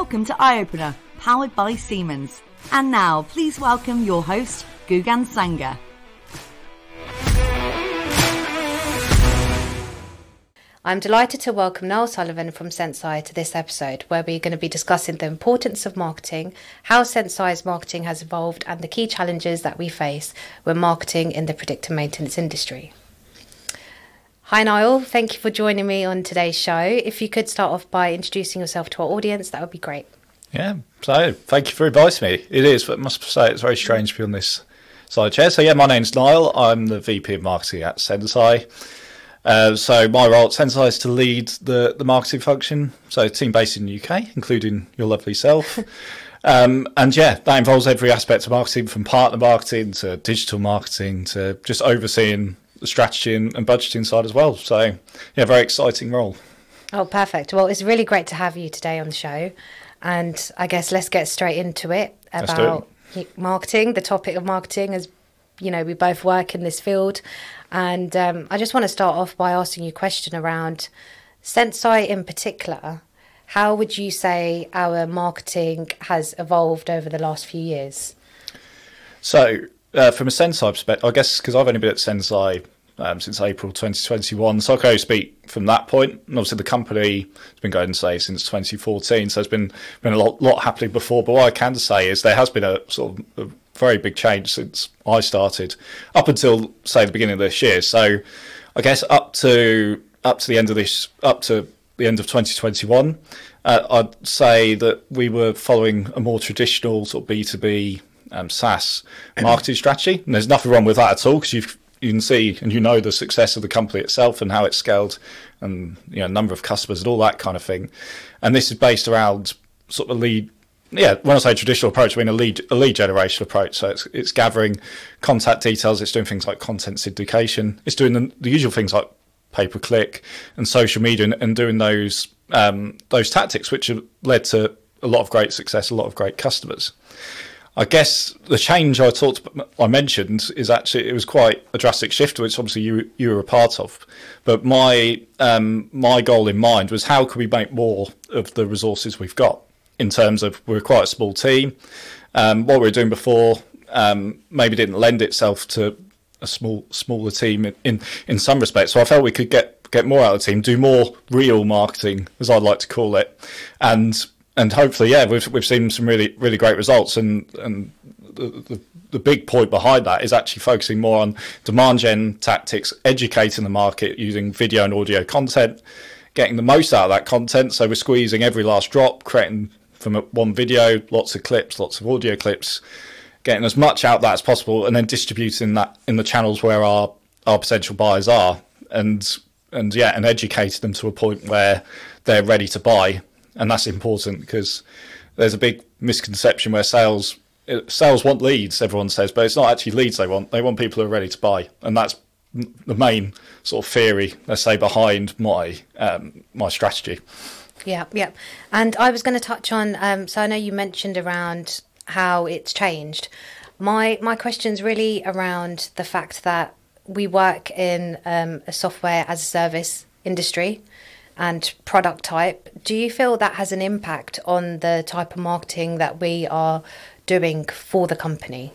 Welcome to Eye Opener, powered by Siemens. And now, please welcome your host, Gugan Sanger. I'm delighted to welcome Niall Sullivan from Senseye to this episode, where we're going to be discussing the importance of marketing, how Senseye's marketing has evolved, and the key challenges that we face when marketing in the predictive maintenance industry. Hi, Niall. Thank you for joining me on today's show. If you could start off by introducing yourself to our audience, that would be great. Yeah, so thank you for inviting me. It is, but I must say it's very strange to be on this side chair. So, yeah, my name's Niall. I'm the VP of Marketing at Senseye. Uh, so my role at Senseye is to lead the, the marketing function. So a team based in the UK, including your lovely self. um, and yeah, that involves every aspect of marketing from partner marketing to digital marketing to just overseeing the strategy and, and budgeting side as well. So yeah, very exciting role. Oh, perfect. Well, it's really great to have you today on the show. And I guess let's get straight into it about it. marketing. The topic of marketing as you know, we both work in this field and um, I just want to start off by asking you a question around Senseye in particular. How would you say our marketing has evolved over the last few years? So, uh, from a Senseye perspective, I guess because I've only been at Senseye um, since April 2021, so I speak from that point. And obviously, the company has been going, say, since 2014, so it's been been a lot, lot happening before. But what I can say is there has been a sort of a very big change since I started, up until say the beginning of this year. So I guess up to up to the end of this, up to the end of 2021, uh, I'd say that we were following a more traditional sort of B2B um, SaaS marketing strategy, and there's nothing wrong with that at all because you you can see and you know the success of the company itself and how it's scaled, and you know number of customers and all that kind of thing. And this is based around sort of lead yeah, when I say traditional approach, I mean a lead a lead generation approach. So it's it's gathering contact details. It's doing things like content syndication. It's doing the, the usual things like pay per click and social media, and, and doing those um, those tactics, which have led to a lot of great success, a lot of great customers. I guess the change I talked, I mentioned, is actually it was quite a drastic shift, which obviously you you were a part of. But my um, my goal in mind was how can we make more of the resources we've got in terms of we're quite a small team. Um, what we were doing before um, maybe didn't lend itself to a small smaller team in, in, in some respects. So I felt we could get get more out of the team, do more real marketing, as I'd like to call it, and and hopefully, yeah, we've we've seen some really really great results. And and the, the, the big point behind that is actually focusing more on demand gen tactics, educating the market using video and audio content, getting the most out of that content. So we're squeezing every last drop, creating from one video, lots of clips, lots of audio clips, getting as much out that as possible, and then distributing that in the channels where our our potential buyers are, and and yeah, and educating them to a point where they're ready to buy, and that's important because there's a big misconception where sales sales want leads, everyone says, but it's not actually leads they want. They want people who are ready to buy, and that's the main sort of theory, let's say, behind my um, my strategy. Yeah, yeah. And I was going to touch on. Um, so I know you mentioned around how it's changed. My my question's really around the fact that we work in um, a software as a service industry and product type. Do you feel that has an impact on the type of marketing that we are doing for the company?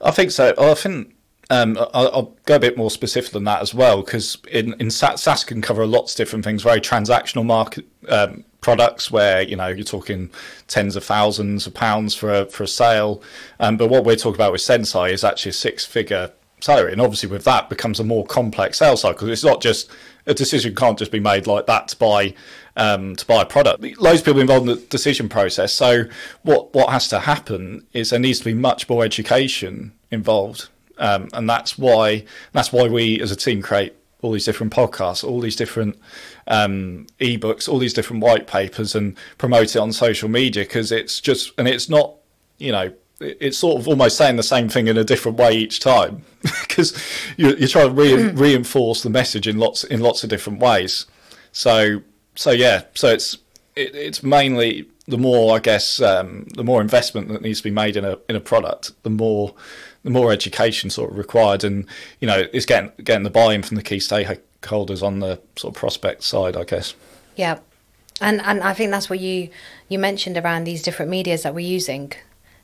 I think so. I think um, I'll, I'll, go a bit more specific than that as well, because in, in SaaS can cover lots of different things, very transactional market um, products where you know you're talking tens of thousands of pounds for a, for a sale, um, but what we're talking about with Senseye is actually a six-figure salary, and obviously with that becomes a more complex sales cycle. It's not just a decision can't just be made like that to buy um, to buy a product. Loads of people involved in the decision process. So what what has to happen is there needs to be much more education involved um, and that's why that's why we as a team create all these different podcasts, all these different um, ebooks, all these different white papers, and promote it on social media because it's just and it's not you know it's sort of almost saying the same thing in a different way each time because you're, you're, trying to re- reinforce the message in lots in lots of different ways. So so yeah, so it's it, it's mainly the more I guess um, the more investment that needs to be made in a in a product, the more the more education sort of required, and you know, it's getting getting the buy-in from the key stakeholders on the sort of prospect side, I guess. Yeah, And and I think that's what you you mentioned around these different medias that we're using.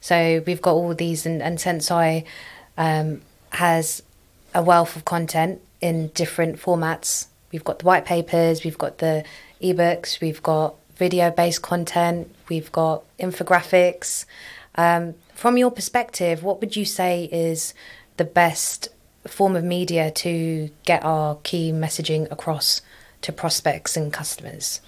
So we've got all these, and, and Senseye um, has a wealth of content in different formats. We've got the white papers, we've got the ebooks, we've got video based content, we've got infographics. Um, from your perspective, what would you say is the best form of media to get our key messaging across to prospects and customers?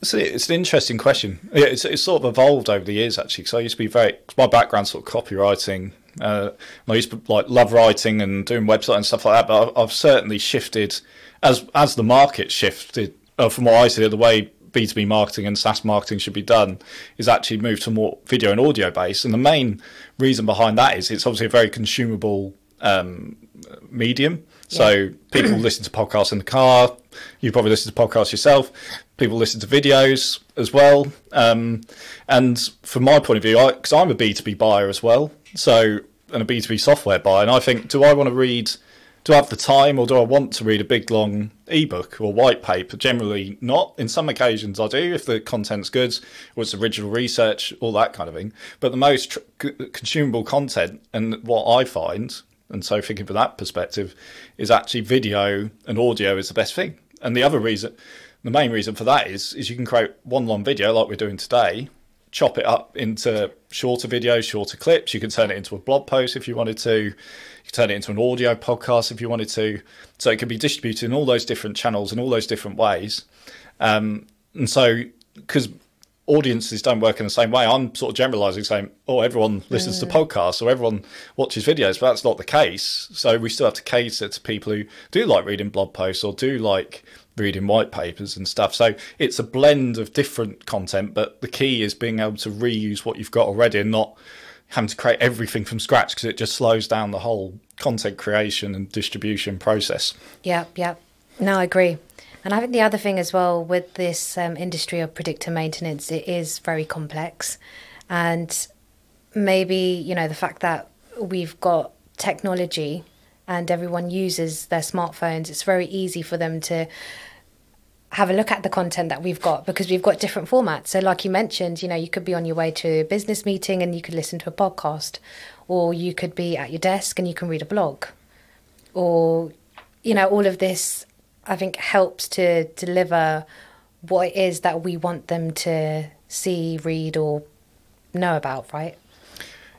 It's, it's an interesting question. Yeah, it's, it's sort of evolved over the years actually. Because I used to be very my background sort of copywriting. Uh, I used to like love writing and doing website and stuff like that. But I've, I've certainly shifted as as the market shifted uh, from what I see the way B2B marketing and SaaS marketing should be done is actually moved to more video and audio based. And the main reason behind that is it's obviously a very consumable um, medium. So yeah. people listen to podcasts in the car. You probably listen to podcasts yourself. People listen to videos as well. Um, and from my point of view, because I'm a B2B buyer as well, so and a B2B software buyer, and I think, do I want to read? Do I have the time, or do I want to read a big long ebook or white paper? Generally, not. In some occasions, I do if the content's good or it's original research, all that kind of thing. But the most tr- consumable content, and what I find and so thinking from that perspective is actually video and audio is the best thing. And the other reason, the main reason for that is, is you can create one long video like we're doing today, chop it up into shorter videos, shorter clips. You can turn it into a blog post if you wanted to. You can turn it into an audio podcast if you wanted to. So it can be distributed in all those different channels in all those different ways. Um, and so, because audiences don't work in the same way. I'm sort of generalizing, saying, "Oh, everyone listens mm. to podcasts or everyone watches videos," but that's not the case. So we still have to cater to people who do like reading blog posts or do like reading white papers and stuff. So it's a blend of different content, but the key is being able to reuse what you've got already and not having to create everything from scratch because it just slows down the whole content creation and distribution process. Yeah, yeah. No, I agree. And I think the other thing as well with this um, industry of predictive maintenance, it is very complex. And maybe, you know, the fact that we've got technology and everyone uses their smartphones, it's very easy for them to have a look at the content that we've got because we've got different formats. So, like you mentioned, you know, you could be on your way to a business meeting and you could listen to a podcast, or you could be at your desk and you can read a blog, or, you know, all of this I think helps to deliver what it is that we want them to see, read, or know about, right?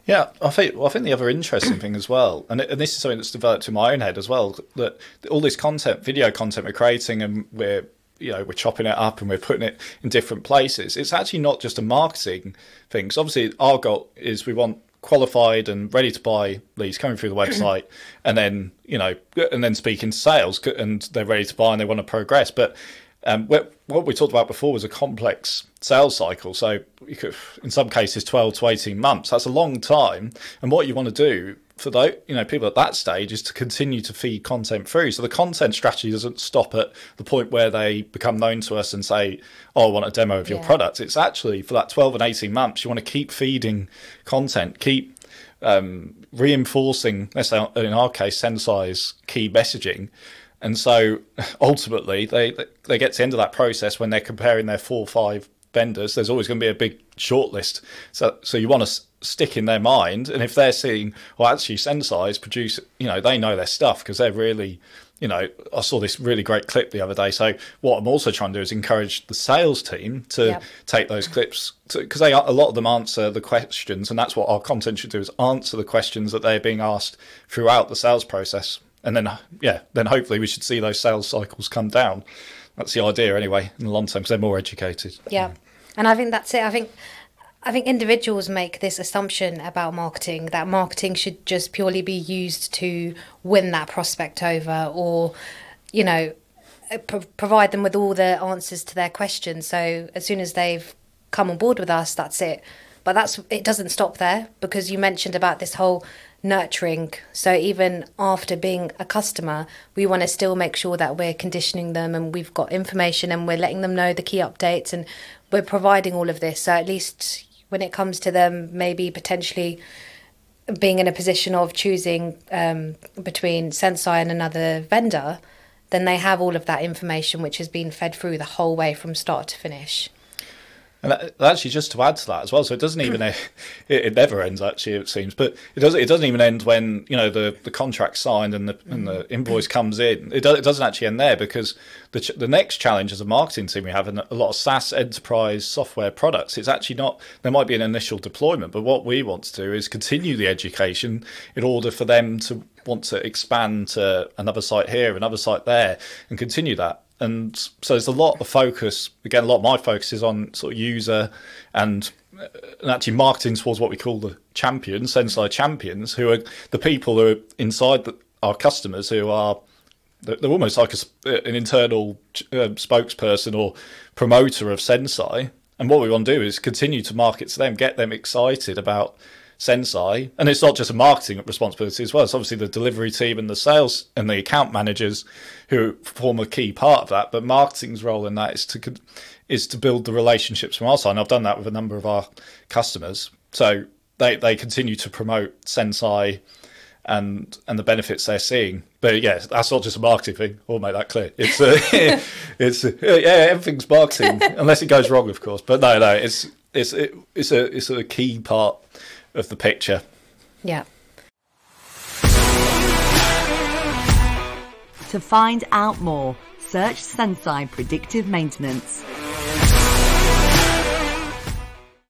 Yeah, I think well, I think the other interesting thing as well, and, and this is something that's developed in my own head as well, that all this content, video content we're creating, and we're you know we're chopping it up and we're putting it in different places. It's actually not just a marketing thing. So obviously, our goal is we want qualified and ready to buy leads coming through the website and then you know and then speaking to sales and they're ready to buy and they want to progress but um, what we talked about before was a complex sales cycle so you could in some cases 12 to 18 months that's a long time and what you want to do for those you know people at that stage is to continue to feed content through. So the content strategy doesn't stop at the point where they become known to us and say, "Oh, I want a demo of your yeah. product." It's actually for that twelve and eighteen months, you want to keep feeding content, keep um, reinforcing. Let's say in our case, Senseye's key messaging. And so ultimately, they they get to the end of that process when they're comparing their four or five vendors. There's always going to be a big shortlist. So so you want to stick in their mind. And if they're seeing, well, actually, Senseye produce, you know, they know their stuff because they're really, you know, I saw this really great clip the other day. So what I'm also trying to do is encourage the sales team to yep. take those clips because they a lot of them answer the questions, and that's what our content should do is answer the questions that they're being asked throughout the sales process. And then, yeah, then hopefully we should see those sales cycles come down. That's the idea, anyway, in the long term, because they're more educated. Yeah, and I think that's it. I think I think individuals make this assumption about marketing that marketing should just purely be used to win that prospect over or, you know, uh, pro- provide them with all the answers to their questions. So as soon as they've come on board with us, that's it. But that's it doesn't stop there because you mentioned about this whole nurturing. So even after being a customer, we want to still make sure that we're conditioning them and we've got information and we're letting them know the key updates and we're providing all of this. So at least when it comes to them maybe potentially being in a position of choosing um, between Senseye and another vendor, then they have all of that information which has been fed through the whole way from start to finish. And actually, just to add to that as well, so it doesn't even it, it never ends. Actually, it seems, but it doesn't. It doesn't even end when you know the the contract signed and the and the mm. invoice comes in. It, do, it doesn't actually end there because the the next challenge as a marketing team we have a lot of SaaS enterprise software products. It's actually not. There might be an initial deployment, but what we want to do is continue the education in order for them to want to expand to another site here, another site there, and continue that and so there's a lot of focus. Again, a lot of my focus is on sort of user and, and actually marketing towards what we call the champions, Senseye champions, who are the people who are inside the, our customers who are they're almost like a, an internal uh, spokesperson or promoter of Senseye. And what we want to do is continue to market to them, get them excited about Senseye, and it's not just a marketing responsibility as well. It's obviously the delivery team and the sales and the account managers who form a key part of that. But marketing's role in that is to is to build the relationships from our side. And I've done that with a number of our customers, so they they continue to promote Senseye and and the benefits they're seeing. But yeah, that's not just a marketing thing. I'll make that clear. It's uh, it's uh, yeah, everything's marketing unless it goes wrong, of course. But no, no, it's it's it, it's a it's a key part of the picture. Yeah. To find out more, search Senseye Predictive Maintenance.